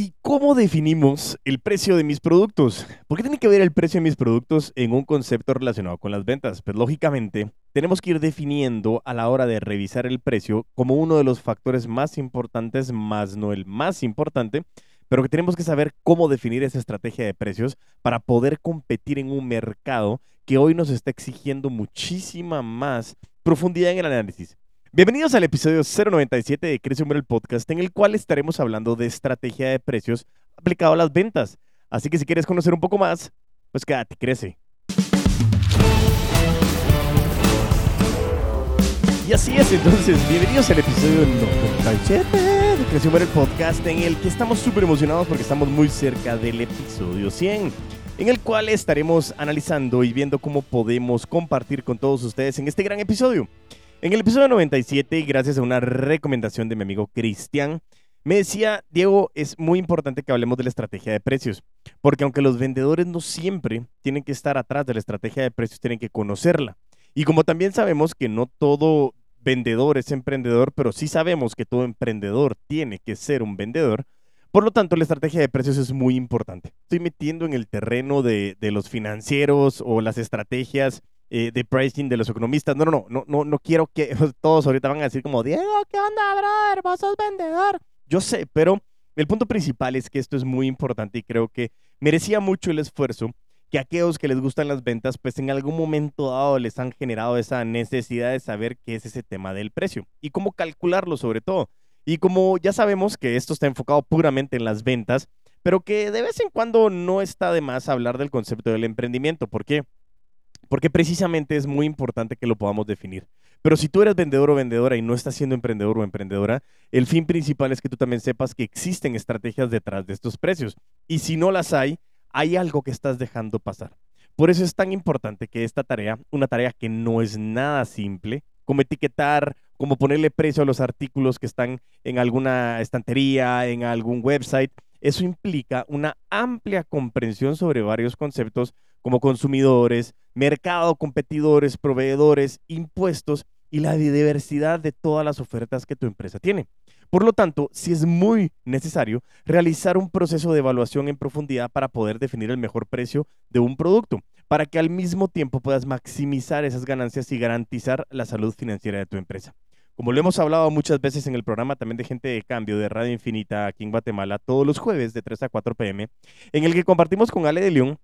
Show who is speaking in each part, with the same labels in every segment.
Speaker 1: ¿Y cómo definimos el precio de mis productos? ¿Por qué tiene que ver el precio de mis productos en un concepto relacionado con las ventas? Pues lógicamente tenemos que ir definiendo a la hora de revisar el precio como uno de los factores más importantes, más no el más importante, pero que tenemos que saber cómo definir esa estrategia de precios para poder competir en un mercado que hoy nos está exigiendo muchísima más profundidad en el análisis. Bienvenidos al episodio 097 de Crece Humor el Podcast, en el cual estaremos hablando de estrategia de precios aplicado a las ventas. Así que si quieres conocer un poco más, pues quédate, crece. Y así es, entonces, bienvenidos al episodio 97 de Crece Humor el Podcast, en el que estamos súper emocionados porque estamos muy cerca del episodio 100 en el cual estaremos analizando y viendo cómo podemos compartir con todos ustedes en este gran episodio. En el episodio 97, gracias a una recomendación de mi amigo Cristian, me decía, Diego, es muy importante que hablemos de la estrategia de precios, porque aunque los vendedores no siempre tienen que estar atrás de la estrategia de precios, tienen que conocerla. Y como también sabemos que no todo vendedor es emprendedor, pero sí sabemos que todo emprendedor tiene que ser un vendedor, por lo tanto, la estrategia de precios es muy importante. Estoy metiendo en el terreno de, de los financieros o las estrategias eh, de pricing de los economistas. No, no, no, no, no quiero que todos ahorita van a decir como, Diego, ¿qué onda, brother? Vos sos vendedor. Yo sé, pero el punto principal es que esto es muy importante y creo que merecía mucho el esfuerzo que aquellos que les gustan las ventas, pues en algún momento dado les han generado esa necesidad de saber qué es ese tema del precio y cómo calcularlo sobre todo. Y como ya sabemos que esto está enfocado puramente en las ventas, pero que de vez en cuando no está de más hablar del concepto del emprendimiento. ¿Por qué? Porque precisamente es muy importante que lo podamos definir. Pero si tú eres vendedor o vendedora y no estás siendo emprendedor o emprendedora, el fin principal es que tú también sepas que existen estrategias detrás de estos precios. Y si no las hay, hay algo que estás dejando pasar. Por eso es tan importante que esta tarea, una tarea que no es nada simple, como etiquetar, como ponerle precio a los artículos que están en alguna estantería, en algún website, eso implica una amplia comprensión sobre varios conceptos como consumidores, mercado, competidores, proveedores, impuestos y la diversidad de todas las ofertas que tu empresa tiene. Por lo tanto, sí es muy necesario realizar un proceso de evaluación en profundidad para poder definir el mejor precio de un producto, para que al mismo tiempo puedas maximizar esas ganancias y garantizar la salud financiera de tu empresa. Como lo hemos hablado muchas veces en el programa también de Gente de Cambio de Radio Infinita aquí en Guatemala, todos los jueves de 3 a 4 pm, en el que compartimos con Ale de León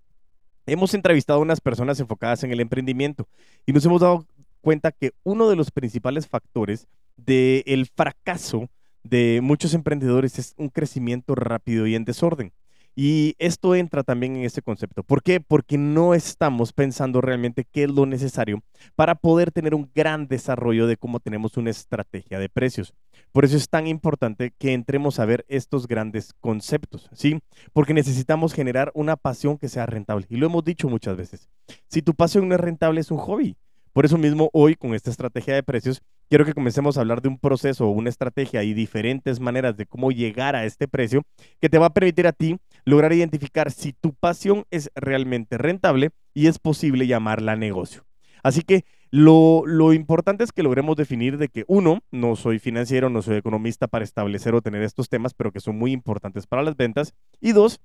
Speaker 1: Hemos entrevistado a unas personas enfocadas en el emprendimiento y nos hemos dado cuenta que uno de los principales factores del fracaso de muchos emprendedores es un crecimiento rápido y en desorden. Y esto entra también en ese concepto. ¿Por qué? Porque no estamos pensando realmente qué es lo necesario para poder tener un gran desarrollo de cómo tenemos una estrategia de precios. Por eso es tan importante que entremos a ver estos grandes conceptos, ¿sí? Porque necesitamos generar una pasión que sea rentable. Y lo hemos dicho muchas veces. Si tu pasión no es rentable, es un hobby. Por eso mismo hoy con esta estrategia de precios quiero que comencemos a hablar de un proceso una estrategia y diferentes maneras de cómo llegar a este precio que te va a permitir a ti lograr identificar si tu pasión es realmente rentable y es posible llamarla negocio. Así que lo, lo, importante es que logremos definir de que uno, no soy financiero, no soy economista para establecer o tener estos temas, pero que son muy importantes para las ventas. Y dos,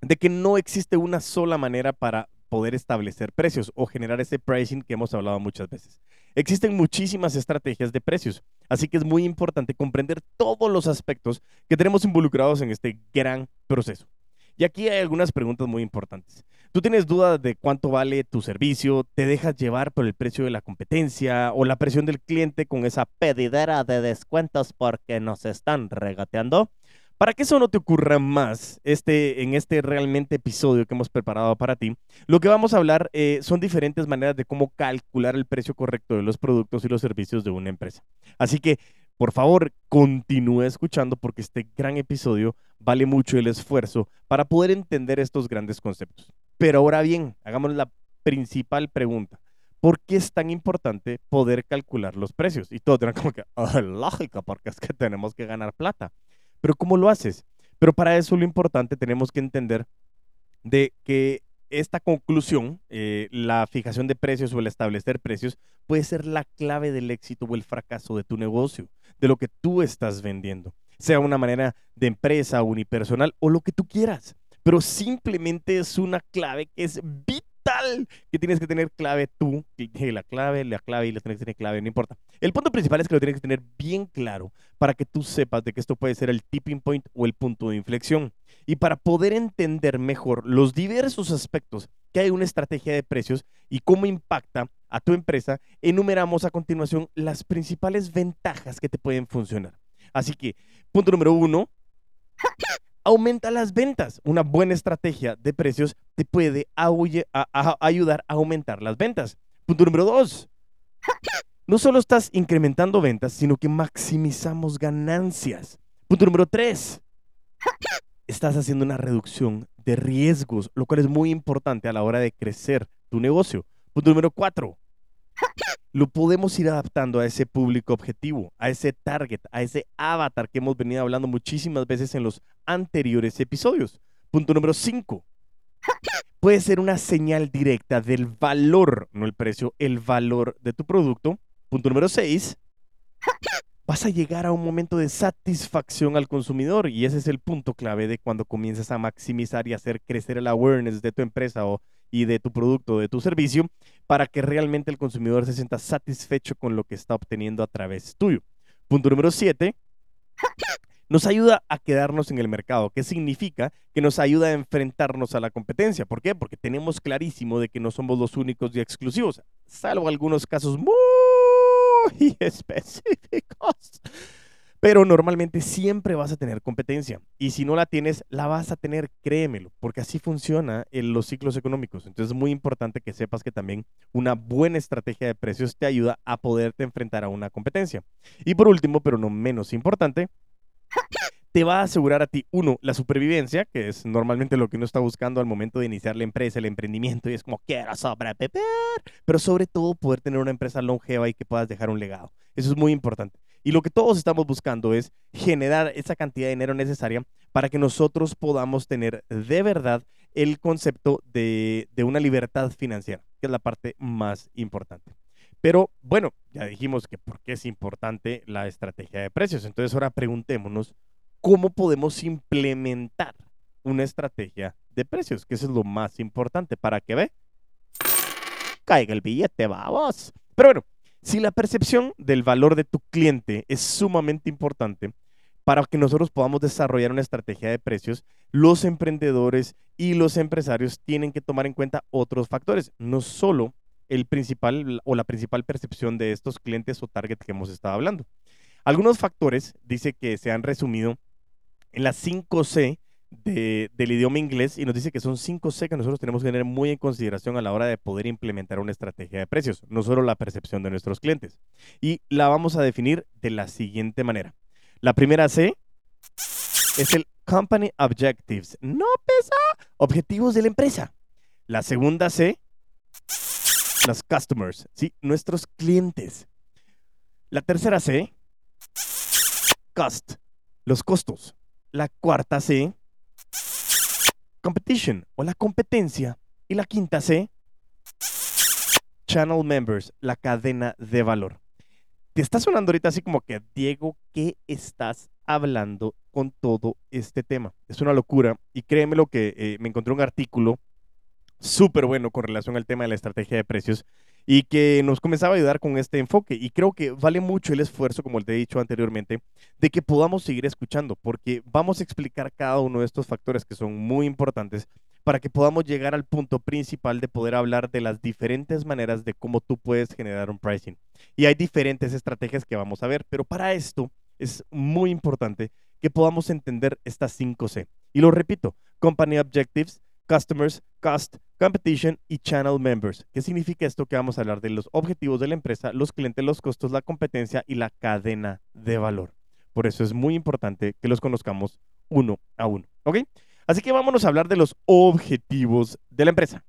Speaker 1: de que no existe una sola manera para poder establecer precios o generar ese pricing que hemos hablado muchas veces. Existen muchísimas estrategias de precios, así que es muy importante comprender todos los aspectos que tenemos involucrados en este gran proceso. Y aquí hay algunas preguntas muy importantes. ¿Tú tienes dudas de cuánto vale tu servicio? ¿Te dejas llevar por el precio de la competencia o la presión del cliente con esa pedidera de descuentos porque nos están regateando? Para que eso no te ocurra más este, en este realmente episodio que hemos preparado para ti, lo que vamos a hablar eh, son diferentes maneras de cómo calcular el precio correcto de los productos y los servicios de una empresa. Así que, por favor, continúe escuchando porque este gran episodio vale mucho el esfuerzo para poder entender estos grandes conceptos. Pero ahora bien, hagamos la principal pregunta. ¿Por qué es tan importante poder calcular los precios? Y todo tiene como que, oh, lógica, porque es que tenemos que ganar plata. Pero ¿cómo lo haces? Pero para eso lo importante tenemos que entender de que esta conclusión, eh, la fijación de precios o el establecer precios, puede ser la clave del éxito o el fracaso de tu negocio, de lo que tú estás vendiendo. sea una manera de empresa, unipersonal o lo que tú quieras. Pero simplemente es una clave que es vital que tienes que tener clave tú. La clave, la clave y la tienes que tener clave, no importa. El punto principal es que lo tienes que tener bien claro para que tú sepas de que esto puede ser el tipping point o el punto de inflexión. Y para poder entender mejor los diversos aspectos que hay una estrategia de precios y cómo impacta a tu empresa, enumeramos a continuación las principales ventajas que te pueden funcionar. Así que, punto número uno, aumenta las ventas. Una buena estrategia de precios te puede ayudar a aumentar las ventas. Punto número dos, no solo estás incrementando ventas, sino que maximizamos ganancias. Punto número tres, estás haciendo una reducción de riesgos, lo cual es muy importante a la hora de crecer tu negocio. Punto número cuatro, lo podemos ir adaptando a ese público objetivo, a ese target, a ese avatar que hemos venido hablando muchísimas veces en los anteriores episodios. Punto número 5. Puede ser una señal directa del valor, no el precio, el valor de tu producto. Punto número 6. Vas a llegar a un momento de satisfacción al consumidor y ese es el punto clave de cuando comienzas a maximizar y hacer crecer el awareness de tu empresa o y de tu producto, de tu servicio, para que realmente el consumidor se sienta satisfecho con lo que está obteniendo a través tuyo. Punto número 7. Nos ayuda a quedarnos en el mercado, que significa que nos ayuda a enfrentarnos a la competencia. ¿Por qué? Porque tenemos clarísimo de que no somos los únicos y exclusivos, salvo algunos casos muy específicos pero normalmente siempre vas a tener competencia. Y si no la tienes, la vas a tener, créemelo, porque así funciona en los ciclos económicos. Entonces es muy importante que sepas que también una buena estrategia de precios te ayuda a poderte enfrentar a una competencia. Y por último, pero no menos importante, te va a asegurar a ti, uno, la supervivencia, que es normalmente lo que uno está buscando al momento de iniciar la empresa, el emprendimiento, y es como quiero sobrepeper, pero sobre todo poder tener una empresa longeva y que puedas dejar un legado. Eso es muy importante. Y lo que todos estamos buscando es generar esa cantidad de dinero necesaria para que nosotros podamos tener de verdad el concepto de, una libertad financiera, que es la parte más importante. Pero bueno, ya dijimos que por qué es importante la estrategia de precios. Entonces ahora preguntémonos cómo podemos implementar una estrategia de precios, que eso es lo más importante para que ve, caiga el billete, vamos. Pero bueno, si la percepción del valor de tu cliente es sumamente importante para que nosotros podamos desarrollar una estrategia de precios, los emprendedores y los empresarios tienen que tomar en cuenta otros factores, no solo el principal o la principal percepción de estos clientes o target que hemos estado hablando. Algunos factores dice que se han resumido en las 5C del idioma inglés y nos dice que son cinco C que nosotros tenemos que tener muy en consideración a la hora de poder implementar una estrategia de precios, no solo la percepción de nuestros clientes. Y la vamos a definir de la siguiente manera. La primera C es el Company Objectives. No pesa. Objetivos de la empresa. La segunda C, los customers, ¿sí? Nuestros clientes. La tercera C, cost, los costos. La cuarta C, competition o la competencia. Y la quinta C, channel members, la cadena de valor. Te está sonando ahorita así como que, Diego, ¿qué estás hablando con todo este tema? Es una locura. Y créeme lo que eh, me encontré un artículo súper bueno con relación al tema de la estrategia de precios y que nos comenzaba a ayudar con este enfoque. Y creo que vale mucho el esfuerzo, como te he dicho anteriormente, de que podamos seguir escuchando, porque vamos a explicar cada uno de estos factores que son muy importantes para que podamos llegar al punto principal de poder hablar de las diferentes maneras de cómo tú puedes generar un pricing. Y hay diferentes estrategias que vamos a ver, pero para esto es muy importante que podamos entender estas 5C. Y lo repito, Company Objectives, Customers, Cost, Competition y Channel Members. ¿Qué significa esto? Que vamos a hablar de los objetivos de la empresa, los clientes, los costos, la competencia y la cadena de valor. Por eso es muy importante que los conozcamos uno a uno. ¿Ok? Así que vámonos a hablar de los objetivos de la empresa.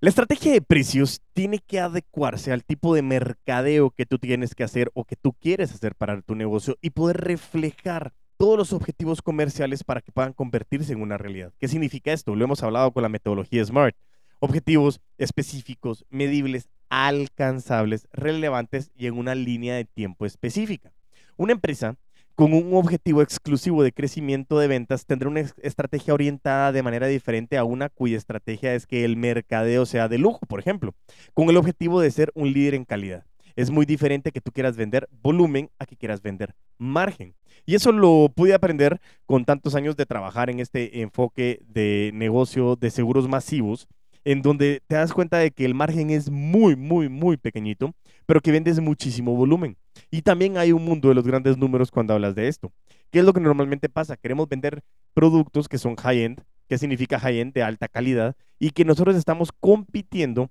Speaker 1: La estrategia de precios tiene que adecuarse al tipo de mercadeo que tú tienes que hacer o que tú quieres hacer para tu negocio y poder reflejar todos los objetivos comerciales para que puedan convertirse en una realidad. ¿Qué significa esto? Lo hemos hablado con la metodología SMART. Objetivos específicos, medibles, alcanzables, relevantes y en una línea de tiempo específica. Una empresa con un objetivo exclusivo de crecimiento de ventas, tendrá una estrategia orientada de manera diferente a una cuya estrategia es que el mercadeo sea de lujo, por ejemplo, con el objetivo de ser un líder en calidad. Es muy diferente que tú quieras vender volumen a que quieras vender margen. Y eso lo pude aprender con tantos años de trabajar en este enfoque de negocio de seguros masivos, en donde te das cuenta de que el margen es muy, muy, muy pequeñito, pero que vendes muchísimo volumen. Y también hay un mundo de los grandes números cuando hablas de esto. ¿Qué es lo que normalmente pasa? Queremos vender productos que son high-end, que significa high-end de alta calidad, y que nosotros estamos compitiendo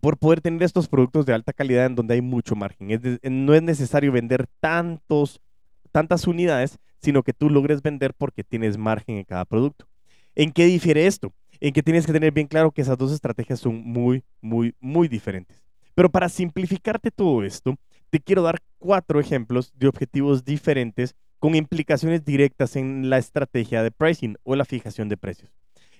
Speaker 1: por poder tener estos productos de alta calidad en donde hay mucho margen. no es necesario vender tantos, tantas unidades, sino que tú logres vender porque tienes margen en cada producto. ¿En qué difiere esto? En que tienes que tener bien claro que esas dos estrategias son muy, muy, muy diferentes. Pero para simplificarte todo esto, te quiero dar cuatro ejemplos de objetivos diferentes con implicaciones directas en la estrategia de pricing o la fijación de precios.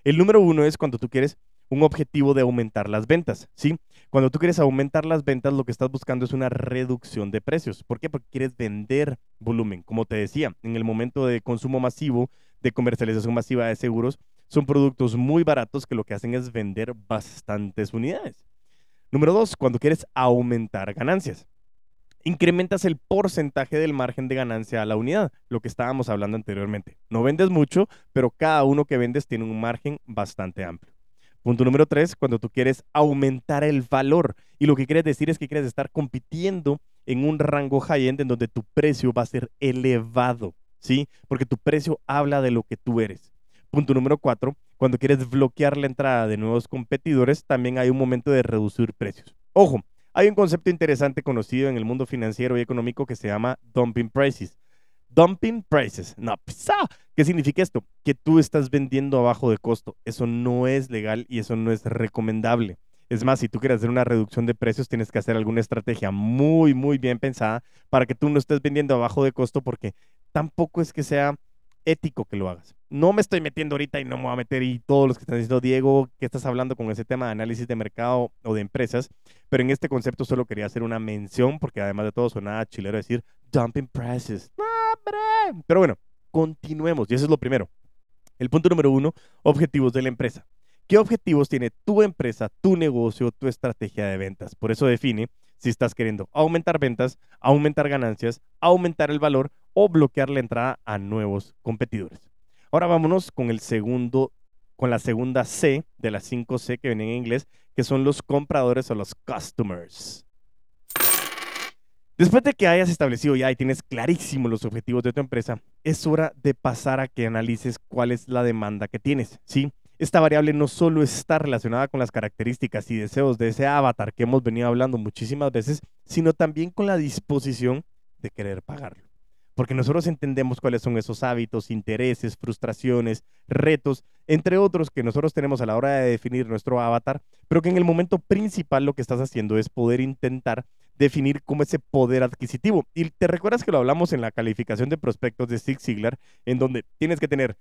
Speaker 1: El número uno es cuando tú quieres un objetivo de aumentar las ventas, ¿sí? Cuando tú quieres aumentar las ventas, lo que estás buscando es una reducción de precios. ¿Por qué? Porque quieres vender volumen. Como te decía, en el momento de consumo masivo, de comercialización masiva de seguros, son productos muy baratos que lo que hacen es vender bastantes unidades. Número dos, cuando quieres aumentar ganancias. Incrementas el porcentaje del margen de ganancia a la unidad, lo que estábamos hablando anteriormente. No vendes mucho, pero cada uno que vendes tiene un margen bastante amplio. Punto número tres, cuando tú quieres aumentar el valor. Y lo que quieres decir es que quieres estar compitiendo en un rango high-end en donde tu precio va a ser elevado, ¿sí? Porque tu precio habla de lo que tú eres. Punto número cuatro, cuando quieres bloquear la entrada de nuevos competidores, también hay un momento de reducir precios. Ojo, hay un concepto interesante conocido en el mundo financiero y económico que se llama dumping prices. Dumping prices. No, pues, ah, ¿qué significa esto? Que tú estás vendiendo abajo de costo. Eso no es legal y eso no es recomendable. Es más, si tú quieres hacer una reducción de precios, tienes que hacer alguna estrategia muy, muy bien pensada para que tú no estés vendiendo abajo de costo porque tampoco es que sea ético que lo hagas. No me estoy metiendo ahorita y no me voy a meter y todos los que están diciendo, Diego, que estás hablando con ese tema de análisis de mercado o de empresas, pero en este concepto solo quería hacer una mención porque además de todo suena chilero decir dumping prices. Pero bueno, continuemos y eso es lo primero. El punto número uno, objetivos de la empresa. ¿Qué objetivos tiene tu empresa, tu negocio, tu estrategia de ventas? Por eso define si estás queriendo aumentar ventas, aumentar ganancias, aumentar el valor o bloquear la entrada a nuevos competidores. Ahora vámonos con el segundo, con la segunda C de las 5 C que vienen en inglés, que son los compradores o los customers. Después de que hayas establecido ya y tienes clarísimo los objetivos de tu empresa, es hora de pasar a que analices cuál es la demanda que tienes, ¿sí? Esta variable no solo está relacionada con las características y deseos de ese avatar que hemos venido hablando muchísimas veces, sino también con la disposición de querer pagarlo porque nosotros entendemos cuáles son esos hábitos, intereses, frustraciones, retos, entre otros que nosotros tenemos a la hora de definir nuestro avatar, pero que en el momento principal lo que estás haciendo es poder intentar definir cómo ese poder adquisitivo. Y te recuerdas que lo hablamos en la calificación de prospectos de Zig Ziglar, en donde tienes que tener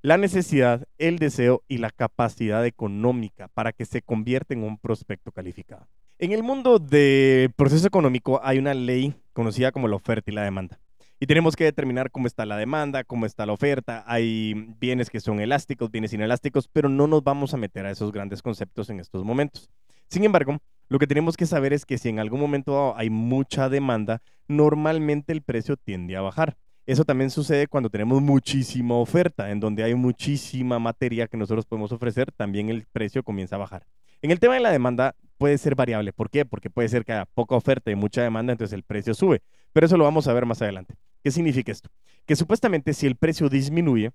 Speaker 1: la necesidad, el deseo y la capacidad económica para que se convierta en un prospecto calificado. En el mundo del proceso económico hay una ley conocida como la oferta y la demanda. Y tenemos que determinar cómo está la demanda, cómo está la oferta. Hay bienes que son elásticos, bienes inelásticos, pero no nos vamos a meter a esos grandes conceptos en estos momentos. Sin embargo, lo que tenemos que saber es que si en algún momento hay mucha demanda, normalmente el precio tiende a bajar. Eso también sucede cuando tenemos muchísima oferta, en donde hay muchísima materia que nosotros podemos ofrecer, también el precio comienza a bajar. En el tema de la demanda puede ser variable. ¿Por qué? Porque puede ser que haya poca oferta y mucha demanda, entonces el precio sube. Pero eso lo vamos a ver más adelante. ¿Qué significa esto? Que supuestamente si el precio disminuye,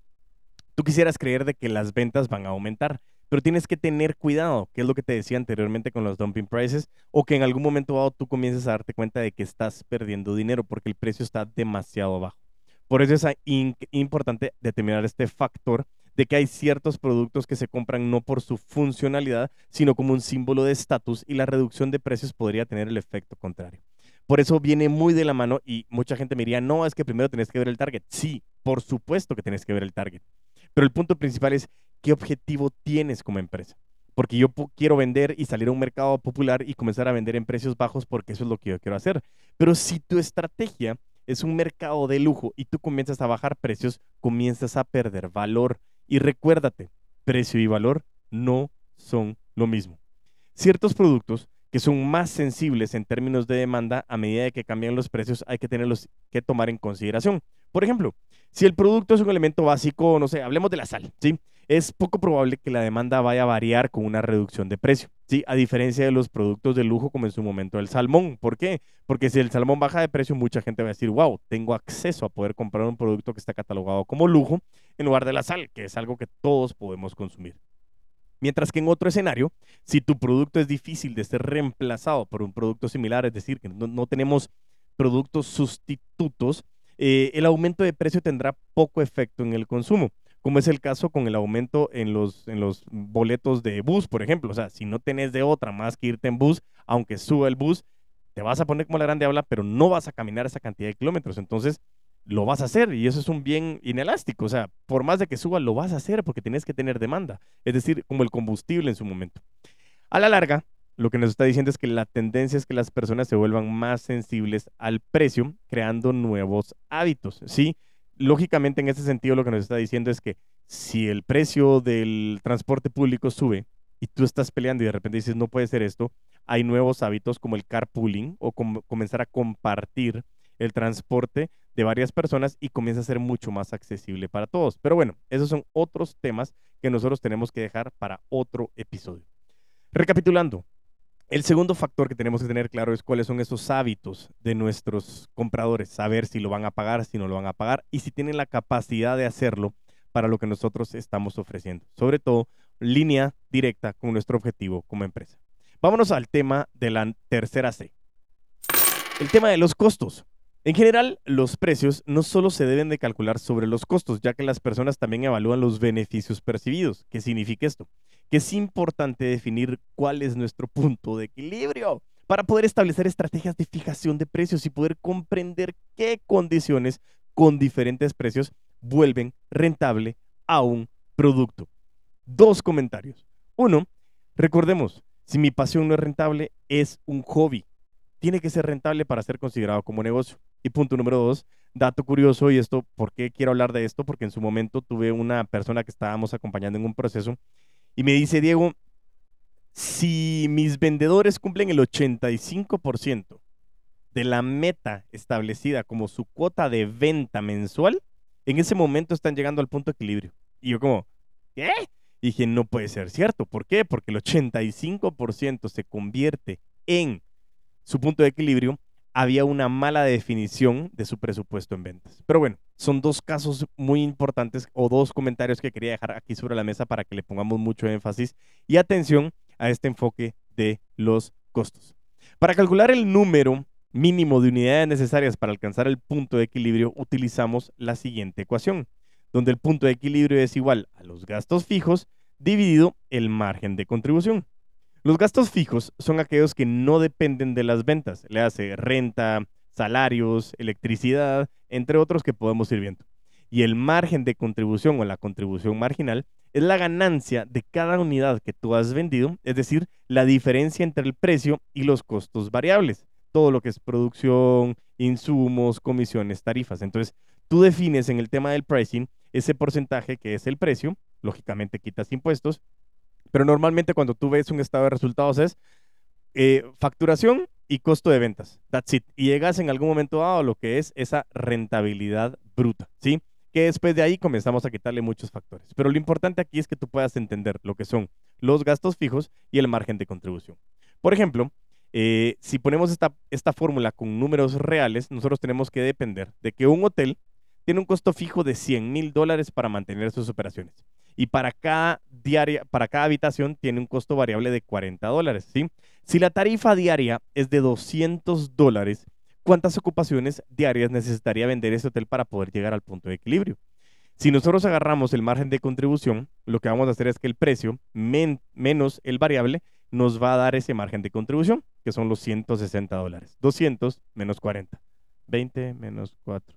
Speaker 1: tú quisieras creer de que las ventas van a aumentar, pero tienes que tener cuidado, que es lo que te decía anteriormente con los dumping prices, o que en algún momento dado tú comiences a darte cuenta de que estás perdiendo dinero porque el precio está demasiado bajo. Por eso es importante determinar este factor de que hay ciertos productos que se compran no por su funcionalidad, sino como un símbolo de estatus y la reducción de precios podría tener el efecto contrario. Por eso viene muy de la mano y mucha gente me diría, no, es que primero tenés que ver el target. Sí, por supuesto que tenés que ver el target. Pero el punto principal es qué objetivo tienes como empresa. Porque yo quiero vender y salir a un mercado popular y comenzar a vender en precios bajos porque eso es lo que yo quiero hacer. Pero si tu estrategia es un mercado de lujo y tú comienzas a bajar precios, comienzas a perder valor. Y recuérdate, precio y valor no son lo mismo. Ciertos productos que son más sensibles en términos de demanda a medida de que cambian los precios, hay que tenerlos que tomar en consideración. Por ejemplo, si el producto es un elemento básico, no sé, hablemos de la sal, ¿sí? Es poco probable que la demanda vaya a variar con una reducción de precio, ¿sí? A diferencia de los productos de lujo como en su momento el salmón. ¿Por qué? Porque si el salmón baja de precio, mucha gente va a decir, wow, tengo acceso a poder comprar un producto que está catalogado como lujo en lugar de la sal, que es algo que todos podemos consumir. Mientras que en otro escenario, si tu producto es difícil de ser reemplazado por un producto similar, es decir, que no, tenemos productos sustitutos, eh, el aumento de precio tendrá poco efecto en el consumo, como es el caso con el aumento en los, en los boletos de bus, por ejemplo. O sea, si no tenés de otra más que irte en bus, aunque suba el bus, te vas a poner como la grande habla, pero no vas a caminar esa cantidad de kilómetros. Entonces, lo vas a hacer y eso es un bien inelástico. O sea, por más de que suba, lo vas a hacer porque tienes que tener demanda. Es decir, como el combustible en su momento. A la larga, lo que nos está diciendo es que la tendencia es que las personas se vuelvan más sensibles al precio, creando nuevos hábitos. Sí, lógicamente en ese sentido lo que nos está diciendo es que si el precio del transporte público sube y tú estás peleando y de repente dices no puede ser esto, hay nuevos hábitos como el carpooling o comenzar a compartir el transporte de varias personas y comienza a ser mucho más accesible para todos. Pero bueno, esos son otros temas que nosotros tenemos que dejar para otro episodio. Recapitulando, el segundo factor que tenemos que tener claro es cuáles son esos hábitos de nuestros compradores, saber si lo van a pagar, si no lo van a pagar y si tienen la capacidad de hacerlo para lo que nosotros estamos ofreciendo. Sobre todo, línea directa con nuestro objetivo como empresa. Vámonos al tema de la tercera C. El tema de los costos. En general, los precios no solo se deben de calcular sobre los costos, ya que las personas también evalúan los beneficios percibidos. ¿Qué significa esto? Que es importante definir cuál es nuestro punto de equilibrio para poder establecer estrategias de fijación de precios y poder comprender qué condiciones con diferentes precios vuelven rentable a un producto. Dos comentarios. Uno, recordemos, si mi pasión no es rentable, es un hobby. Tiene que ser rentable para ser considerado como negocio. Y punto número dos, dato curioso, y esto, ¿por qué quiero hablar de esto? Porque en su momento tuve una persona que estábamos acompañando en un proceso y me dice, Diego, si mis vendedores cumplen el 85% de la meta establecida como su cuota de venta mensual, en ese momento están llegando al punto de equilibrio. Y yo como, ¿qué? Y dije, no puede ser cierto. ¿Por qué? Porque el 85% se convierte en su punto de equilibrio había una mala definición de su presupuesto en ventas. Pero bueno, son dos casos muy importantes o dos comentarios que quería dejar aquí sobre la mesa para que le pongamos mucho énfasis y atención a este enfoque de los costos. Para calcular el número mínimo de unidades necesarias para alcanzar el punto de equilibrio, utilizamos la siguiente ecuación, donde el punto de equilibrio es igual a los gastos fijos dividido el margen de contribución. Los gastos fijos son aquellos que no dependen de las ventas, le hace renta, salarios, electricidad, entre otros que podemos ir viendo. Y el margen de contribución o la contribución marginal es la ganancia de cada unidad que tú has vendido, es decir, la diferencia entre el precio y los costos variables, todo lo que es producción, insumos, comisiones, tarifas. Entonces, tú defines en el tema del pricing ese porcentaje que es el precio, lógicamente quitas impuestos, pero normalmente cuando tú ves un estado de resultados es eh, facturación y costo de ventas. That's it. Y llegas en algún momento dado a lo que es esa rentabilidad bruta, ¿sí? Que después de ahí comenzamos a quitarle muchos factores. Pero lo importante aquí es que tú puedas entender lo que son los gastos fijos y el margen de contribución. Por ejemplo, eh, si ponemos esta, esta fórmula con números reales, nosotros tenemos que depender de que un hotel tiene un costo fijo de 100 mil dólares para mantener sus operaciones y para cada, diaria, para cada habitación tiene un costo variable de 40 dólares. ¿sí? Si la tarifa diaria es de 200 dólares, ¿cuántas ocupaciones diarias necesitaría vender ese hotel para poder llegar al punto de equilibrio? Si nosotros agarramos el margen de contribución, lo que vamos a hacer es que el precio menos el variable nos va a dar ese margen de contribución, que son los 160 dólares. 200 menos 40. 20 menos 4.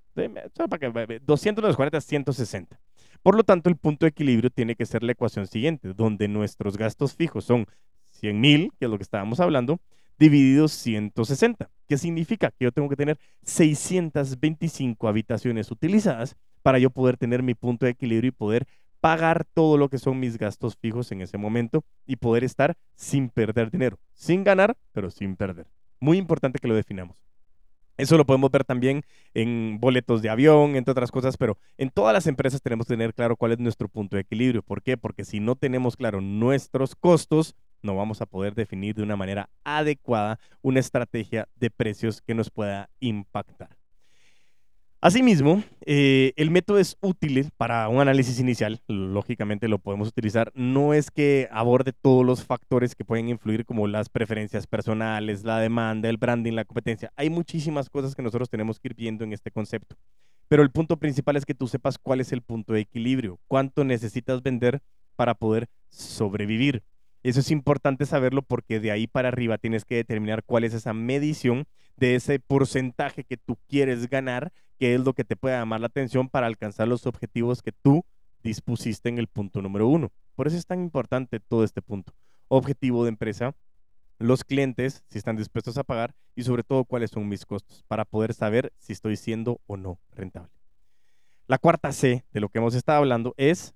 Speaker 1: 200 menos 40 es 160. Por lo tanto, el punto de equilibrio tiene que ser la ecuación siguiente, donde nuestros gastos fijos son 100 mil, que es lo que estábamos hablando, dividido 160. ¿Qué significa? Que yo tengo que tener 625 habitaciones utilizadas para yo poder tener mi punto de equilibrio y poder pagar todo lo que son mis gastos fijos en ese momento y poder estar sin perder dinero, sin ganar, pero sin perder. Muy importante que lo definamos. Eso lo podemos ver también en boletos de avión, entre otras cosas, pero en todas las empresas tenemos que tener claro cuál es nuestro punto de equilibrio. ¿Por qué? Porque si no tenemos claro nuestros costos, no vamos a poder definir de una manera adecuada una estrategia de precios que nos pueda impactar. Asimismo, eh, el método es útil para un análisis inicial, lógicamente lo podemos utilizar, no es que aborde todos los factores que pueden influir como las preferencias personales, la demanda, el branding, la competencia. Hay muchísimas cosas que nosotros tenemos que ir viendo en este concepto. Pero el punto principal es que tú sepas cuál es el punto de equilibrio, cuánto necesitas vender para poder sobrevivir. Eso es importante saberlo porque de ahí para arriba tienes que determinar cuál es esa medición de ese porcentaje que tú quieres ganar, que es lo que te puede llamar la atención para alcanzar los objetivos que tú dispusiste en el punto número uno. Por eso es tan importante todo este punto. Objetivo de empresa, los clientes, si están dispuestos a pagar y sobre todo cuáles son mis costos para poder saber si estoy siendo o no rentable. La cuarta C de lo que hemos estado hablando es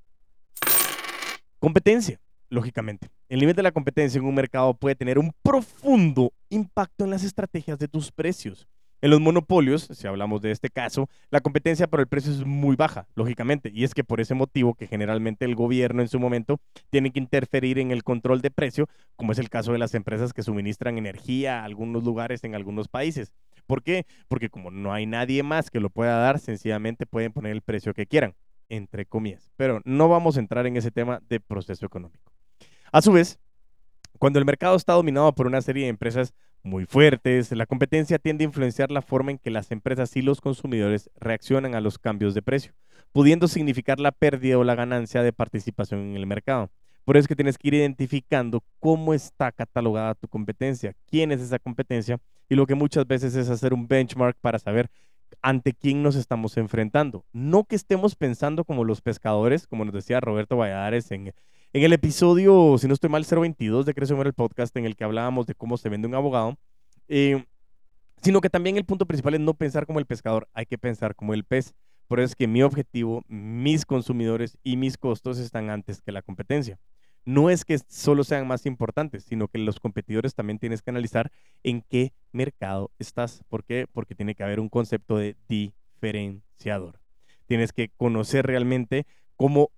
Speaker 1: competencia lógicamente. El nivel de la competencia en un mercado puede tener un profundo impacto en las estrategias de tus precios. En los monopolios, si hablamos de este caso, la competencia por el precio es muy baja, lógicamente, y es que por ese motivo que generalmente el gobierno en su momento tiene que interferir en el control de precio, como es el caso de las empresas que suministran energía a algunos lugares en algunos países. ¿Por qué? Porque como no hay nadie más que lo pueda dar, sencillamente pueden poner el precio que quieran, entre comillas. Pero no vamos a entrar en ese tema de proceso económico. A su vez, cuando el mercado está dominado por una serie de empresas muy fuertes, la competencia tiende a influenciar la forma en que las empresas y los consumidores reaccionan a los cambios de precio, pudiendo significar la pérdida o la ganancia de participación en el mercado. Por eso es que tienes que ir identificando cómo está catalogada tu competencia, quién es esa competencia y lo que muchas veces es hacer un benchmark para saber ante quién nos estamos enfrentando. No que estemos pensando como los pescadores, como nos decía Roberto Valladares en en el episodio, si no estoy mal, 022 de Crecer el podcast en el que hablábamos de cómo se vende un abogado, eh, sino que también el punto principal es no pensar como el pescador, hay que pensar como el pez. Por eso es que mi objetivo, mis consumidores y mis costos están antes que la competencia. No es que solo sean más importantes, sino que los competidores también tienes que analizar en qué mercado estás. ¿Por qué? Porque tiene que haber un concepto de diferenciador. Tienes que conocer realmente cómo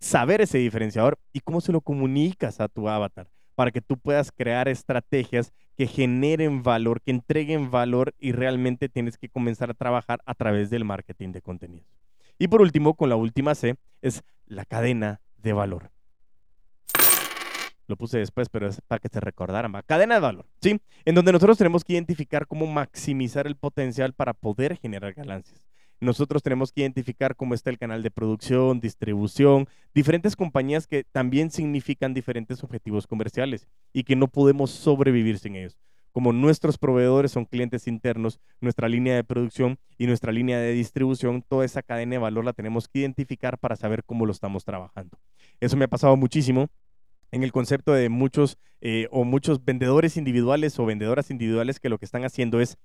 Speaker 1: saber ese diferenciador y cómo se lo comunicas a tu avatar para que tú puedas crear estrategias que generen valor, que entreguen valor y realmente tienes que comenzar a trabajar a través del marketing de contenidos. Y por último, con la última C, es la cadena de valor. Lo puse después, pero es para que se recordaran. Cadena de valor, ¿sí? En donde nosotros tenemos que identificar cómo maximizar el potencial para poder generar ganancias nosotros tenemos que identificar cómo está el canal de producción, distribución, diferentes compañías que también significan diferentes objetivos comerciales y que no podemos sobrevivir sin ellos. Como nuestros proveedores son clientes internos, nuestra línea de producción y nuestra línea de distribución, toda esa cadena de valor la tenemos que identificar para saber cómo lo estamos trabajando. Eso me ha pasado muchísimo en el concepto de muchos eh, o muchos vendedores individuales o vendedoras individuales que lo que están haciendo es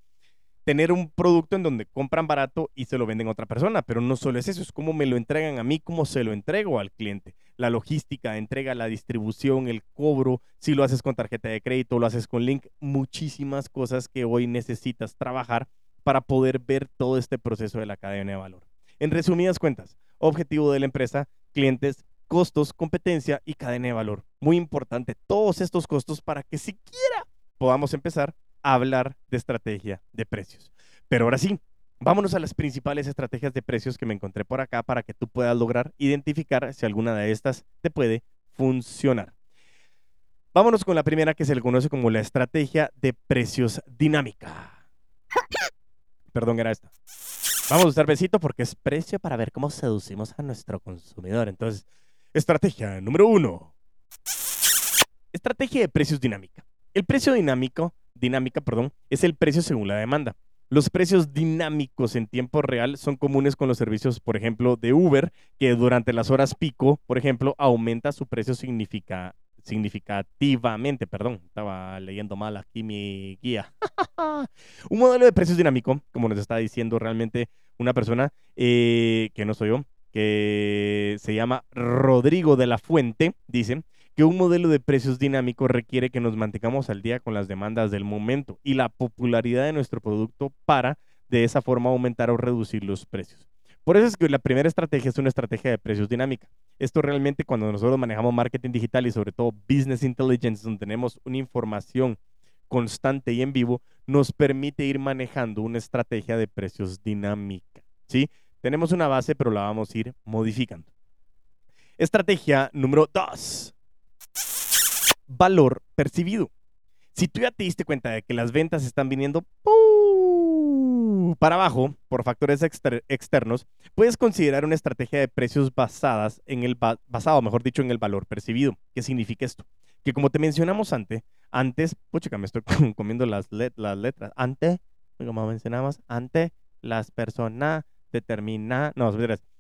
Speaker 1: tener un producto en donde compran barato y se lo venden a otra persona, pero no solo es eso, es cómo me lo entregan a mí, cómo se lo entrego al cliente. La logística, entrega, la distribución, el cobro, si lo haces con tarjeta de crédito, lo haces con link, muchísimas cosas que hoy necesitas trabajar para poder ver todo este proceso de la cadena de valor. En resumidas cuentas, objetivo de la empresa, clientes, costos, competencia y cadena de valor. Muy importante, todos estos costos para que siquiera podamos empezar hablar de estrategia de precios. Pero ahora sí, vámonos a las principales estrategias de precios que me encontré por acá para que tú puedas lograr identificar si alguna de estas te puede funcionar. Vámonos con la primera que se le conoce como la estrategia de precios dinámica. Perdón, era esta. Vamos a usar besito porque es precio para ver cómo seducimos a nuestro consumidor. Entonces, estrategia número uno. Estrategia de precios dinámica. El precio dinámico dinámica, perdón, es el precio según la demanda. Los precios dinámicos en tiempo real son comunes con los servicios, por ejemplo, de Uber, que durante las horas pico, por ejemplo, aumenta su precio significativamente, perdón, estaba leyendo mal aquí mi guía. un modelo de precios dinámico, como nos está diciendo realmente una persona eh, que no soy yo, que se llama Rodrigo de la Fuente, dice que un modelo de precios dinámico requiere que nos mantengamos al día con las demandas del momento y la popularidad de nuestro producto para de esa forma aumentar o reducir los precios. Por eso es que la primera estrategia es una estrategia de precios dinámica. Esto realmente cuando nosotros manejamos marketing digital y sobre todo business intelligence, donde tenemos una información constante y en vivo, nos permite ir manejando una estrategia de precios dinámica. ¿sí? Tenemos una base, pero la vamos a ir modificando. Estrategia número dos. Valor percibido. Si tú ya te diste cuenta de que las ventas están viniendo para abajo por factores externos, puedes considerar una estrategia de precios basadas en el basado, mejor dicho, en el valor percibido. ¿Qué significa esto? Que como te mencionamos antes, antes, pucha, me estoy comiendo las, las letras. Antes, como mencionamos, antes las personas determinan, no,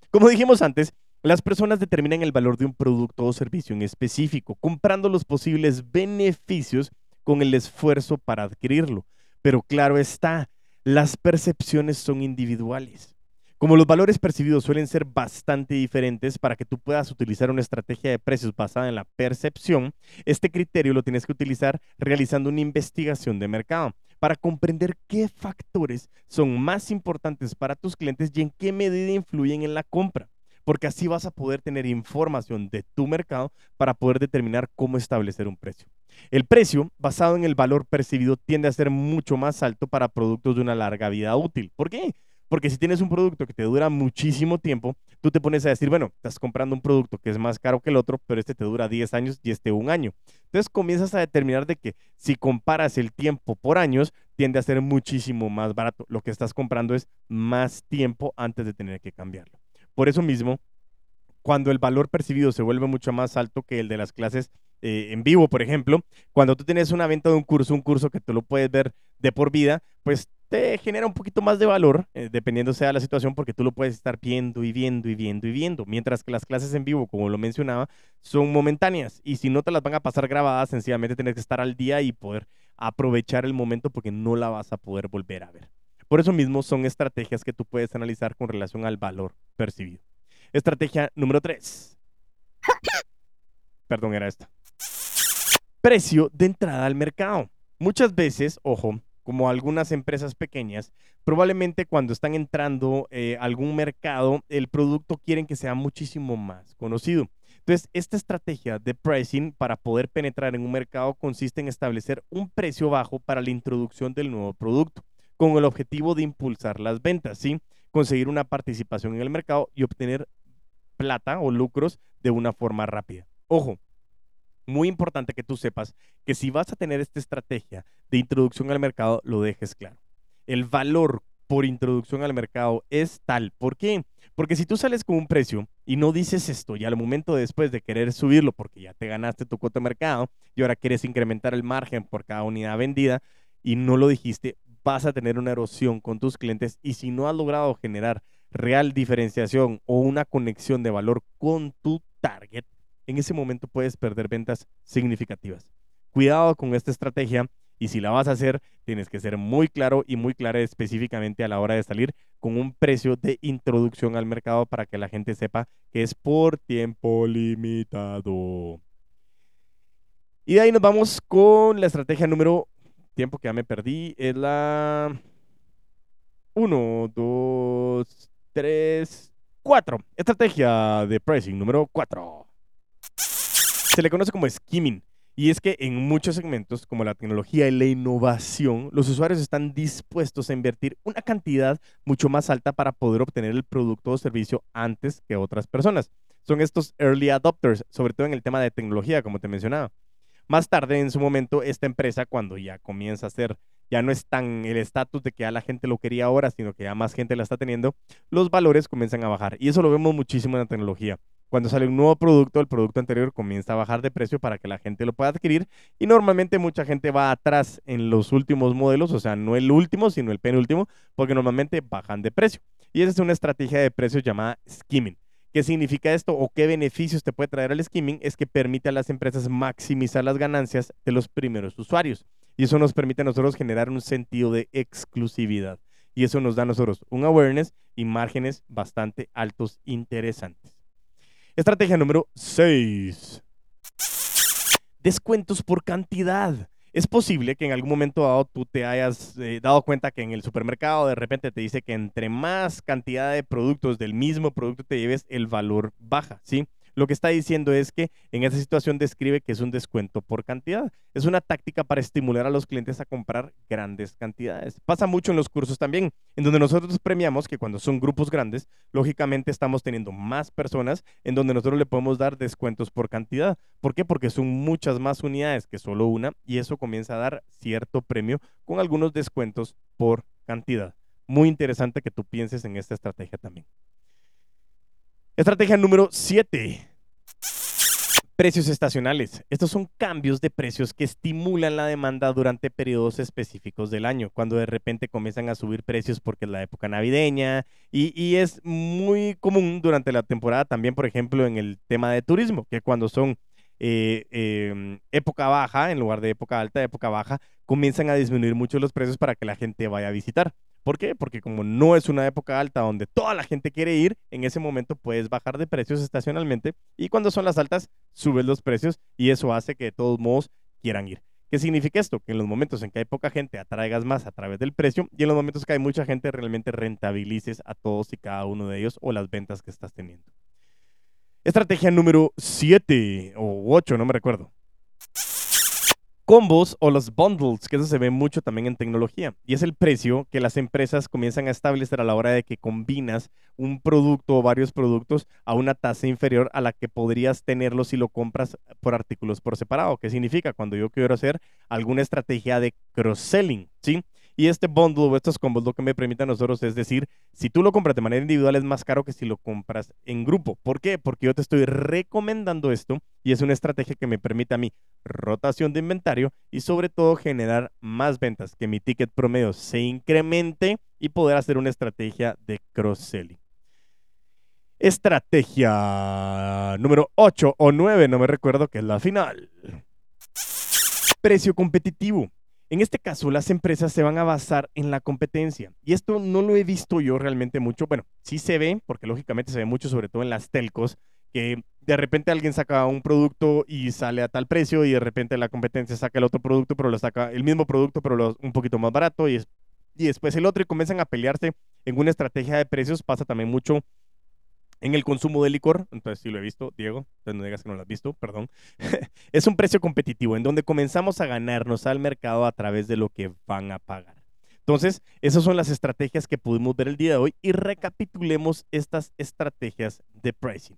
Speaker 1: como dijimos antes, las personas determinan el valor de un producto o servicio en específico, comprando los posibles beneficios con el esfuerzo para adquirirlo. Pero claro está, las percepciones son individuales. Como los valores percibidos suelen ser bastante diferentes para que tú puedas utilizar una estrategia de precios basada en la percepción, este criterio lo tienes que utilizar realizando una investigación de mercado para comprender qué factores son más importantes para tus clientes y en qué medida influyen en la compra porque así vas a poder tener información de tu mercado para poder determinar cómo establecer un precio. El precio, basado en el valor percibido, tiende a ser mucho más alto para productos de una larga vida útil. ¿Por qué? Porque si tienes un producto que te dura muchísimo tiempo, tú te pones a decir, bueno, estás comprando un producto que es más caro que el otro, pero este te dura 10 años y este un año. Entonces comienzas a determinar de que si comparas el tiempo por años, tiende a ser muchísimo más barato. Lo que estás comprando es más tiempo antes de tener que cambiarlo. Por eso mismo, cuando el valor percibido se vuelve mucho más alto que el de las clases eh, en vivo, por ejemplo, cuando tú tienes una venta de un curso, un curso que tú lo puedes ver de por vida, pues te genera un poquito más de valor, eh, dependiendo sea la situación, porque tú lo puedes estar viendo y viendo y viendo y viendo, mientras que las clases en vivo, como lo mencionaba, son momentáneas y si no te las van a pasar grabadas, sencillamente tienes que estar al día y poder aprovechar el momento porque no la vas a poder volver a ver. Por eso mismo son estrategias que tú puedes analizar con relación al valor percibido. Estrategia número 3. Perdón, era esta. Precio de entrada al mercado. Muchas veces, ojo, como algunas empresas pequeñas, probablemente cuando están entrando eh, a algún mercado, el producto quieren que sea muchísimo más conocido. Entonces, esta estrategia de pricing para poder penetrar en un mercado consiste en establecer un precio bajo para la introducción del nuevo producto con el objetivo de impulsar las ventas, ¿sí? Conseguir una participación en el mercado y obtener plata o lucros de una forma rápida. Ojo, muy importante que tú sepas que si vas a tener esta estrategia de introducción al mercado, lo dejes claro. El valor por introducción al mercado es tal. ¿Por qué? Porque si tú sales con un precio y no dices esto y al momento después de querer subirlo porque ya te ganaste tu cuota de mercado y ahora quieres incrementar el margen por cada unidad vendida y no lo dijiste, vas a tener una erosión con tus clientes y si no has logrado generar real diferenciación o una conexión de valor con tu target, en ese momento puedes perder ventas significativas. Cuidado con esta estrategia y si la vas a hacer, tienes que ser muy claro y muy clara específicamente a la hora de salir con un precio de introducción al mercado para que la gente sepa que es por tiempo limitado. Y de ahí nos vamos con la estrategia número tiempo que ya me perdí es la 1, 2, 3, 4. Estrategia de pricing número 4. Se le conoce como skimming. Y es que en muchos segmentos, como la tecnología y la innovación, los usuarios están dispuestos a invertir una cantidad mucho más alta para poder obtener el producto o servicio antes que otras personas. Son estos early adopters, sobre todo en el tema de tecnología, como te mencionaba. Más tarde, en su momento, esta empresa, cuando ya comienza a ser, ya no es tan el estatus de que ya la gente lo quería ahora, sino que ya más gente la está teniendo, los valores comienzan a bajar. Y eso lo vemos muchísimo en la tecnología. Cuando sale un nuevo producto, el producto anterior comienza a bajar de precio para que la gente lo pueda adquirir y normalmente mucha gente va atrás en los últimos modelos, o sea, no el último, sino el penúltimo, porque normalmente bajan de precio. Y esa es una estrategia de precios llamada skimming ¿Qué significa esto o qué beneficios te puede traer el skimming? Es que permite a las empresas maximizar las ganancias de los primeros usuarios. Y eso nos permite a nosotros generar un sentido de exclusividad. Y eso nos da a nosotros un awareness y márgenes bastante altos, interesantes. Estrategia número 6. Descuentos por cantidad. Es posible que en algún momento dado tú te hayas eh, dado cuenta que en el supermercado de repente te dice que entre más cantidad de productos del mismo producto te lleves, el valor baja, ¿sí? Lo que está diciendo es que en esa situación describe que es un descuento por cantidad. Es una táctica para estimular a los clientes a comprar grandes cantidades. Pasa mucho en los cursos también, en donde nosotros premiamos que cuando son grupos grandes, lógicamente estamos teniendo más personas en donde nosotros le podemos dar descuentos por cantidad. ¿Por qué? Porque son muchas más unidades que solo una y eso comienza a dar cierto premio con algunos descuentos por cantidad. Muy interesante que tú pienses en esta estrategia también. Estrategia número 7. Precios estacionales. Estos son cambios de precios que estimulan la demanda durante periodos específicos del año, cuando de repente comienzan a subir precios porque es la época navideña y, es muy común durante la temporada también, por ejemplo, en el tema de turismo, que cuando son eh, em, época baja, en lugar de época alta, época baja, comienzan a disminuir mucho los precios para que la gente vaya a visitar. ¿Por qué? Porque como no es una época alta donde toda la gente quiere ir, en ese momento puedes bajar de precios estacionalmente y cuando son las altas, subes los precios y eso hace que de todos modos quieran ir. ¿Qué significa esto? Que en los momentos en que hay poca gente atraigas más a través del precio y en los momentos que hay mucha gente realmente rentabilices a todos y cada uno de ellos o las ventas que estás teniendo. Estrategia número 7 o 8, no me recuerdo combos o los bundles, que eso se ve mucho también en tecnología. Y es el precio que las empresas comienzan a establecer a la hora de que combinas un producto o varios productos a una tasa inferior a la que podrías tenerlo si lo compras por artículos por separado. ¿Qué significa? Cuando yo quiero hacer alguna estrategia de cross-selling, ¿sí? Y este bundle o estos combos lo que me permite a nosotros es decir, si tú lo compras de manera individual es más caro que si lo compras en grupo. ¿Por qué? Porque yo te estoy recomendando esto y es una estrategia que me permite a mí rotación de inventario y sobre todo generar más ventas, que mi ticket promedio se incremente y poder hacer una estrategia de cross-selling. Estrategia número 8 o 9, no me recuerdo que es la final. Precio competitivo. En este caso, las empresas se van a basar en la competencia. Y esto no lo he visto yo realmente mucho. Bueno, sí se ve, porque lógicamente se ve mucho, sobre todo en las telcos, que de repente alguien saca un producto y sale a tal precio y de repente la competencia saca el otro producto, pero lo saca el mismo producto, pero un poquito más barato y, y después el otro y comienzan a pelearse en una estrategia de precios. Pasa también mucho en el consumo de licor, entonces sí lo he visto, Diego, entonces no digas que no lo has visto, perdón, es un precio competitivo en donde comenzamos a ganarnos al mercado a través de lo que van a pagar. Entonces, esas son las estrategias que pudimos ver el día de hoy y recapitulemos estas estrategias de pricing.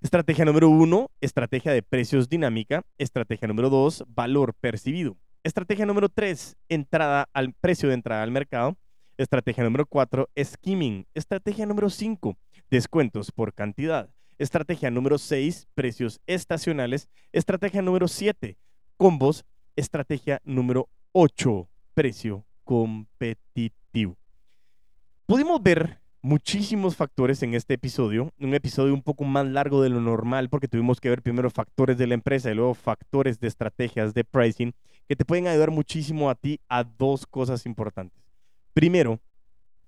Speaker 1: Estrategia número uno, estrategia de precios dinámica. Estrategia número dos, valor percibido. Estrategia número tres, entrada al precio de entrada al mercado. Estrategia número cuatro, skimming. Estrategia número cinco, descuentos por cantidad. Estrategia número 6, precios estacionales. Estrategia número 7, combos. Estrategia número 8, precio competitivo. Pudimos ver muchísimos factores en este episodio, un episodio un poco más largo de lo normal porque tuvimos que ver primero factores de la empresa y luego factores de estrategias de pricing que te pueden ayudar muchísimo a ti a dos cosas importantes. Primero,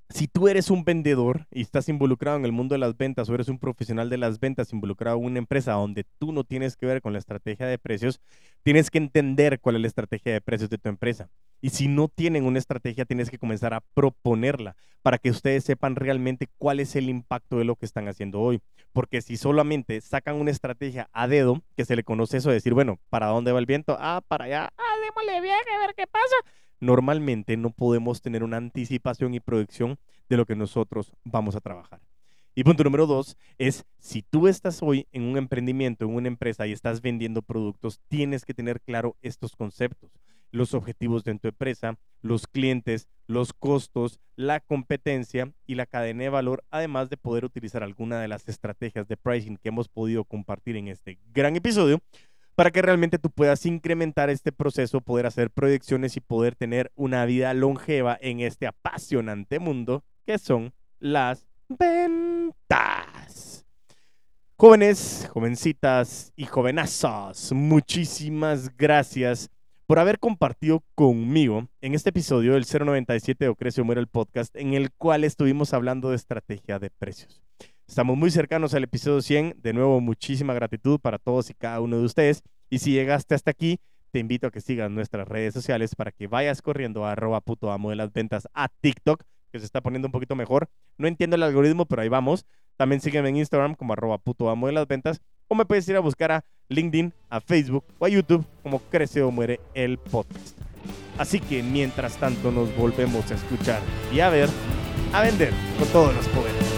Speaker 1: si tú eres un vendedor y estás involucrado en el mundo de las ventas o eres un profesional de las ventas involucrado en una empresa donde tú no tienes que ver con la estrategia de precios, tienes que entender cuál es la estrategia de precios de tu empresa. Y si no tienen una estrategia, tienes que comenzar a proponerla para que ustedes sepan realmente cuál es el impacto de lo que están haciendo hoy. Porque si solamente sacan una estrategia a dedo, que se le conoce eso de decir, bueno, ¿para dónde va el viento? Ah, para allá. Ah, démosle viaje a ver qué pasa normalmente no podemos tener una anticipación y proyección de lo que nosotros vamos a trabajar. Y punto número dos es, si tú estás hoy en un emprendimiento, en una empresa y estás vendiendo productos, tienes que tener claro estos conceptos, los objetivos de tu empresa, los clientes, los costos, la competencia y la cadena de valor, además de poder utilizar alguna de las estrategias de pricing que hemos podido compartir en este gran episodio para que realmente tú puedas incrementar este proceso, poder hacer proyecciones y poder tener una vida longeva en este apasionante mundo que son las ventas. Jóvenes, jovencitas y jovenazos, muchísimas gracias por haber compartido conmigo en este episodio del 097 de Ocrecio Muere el podcast, en el cual estuvimos hablando de estrategia de precios. Estamos muy cercanos al episodio 100. De nuevo, muchísima gratitud para todos y cada uno de ustedes. Y si llegaste hasta aquí, te invito a que sigas nuestras redes sociales para que vayas corriendo a arroba puto amo de las ventas a TikTok, que se está poniendo un poquito mejor. No entiendo el algoritmo, pero ahí vamos. También sígueme en Instagram como arroba puto amo de las ventas. O me puedes ir a buscar a LinkedIn, a Facebook o a YouTube como Crece o Muere el podcast. Así que mientras tanto nos volvemos a escuchar y a ver, a vender con todos los poderes.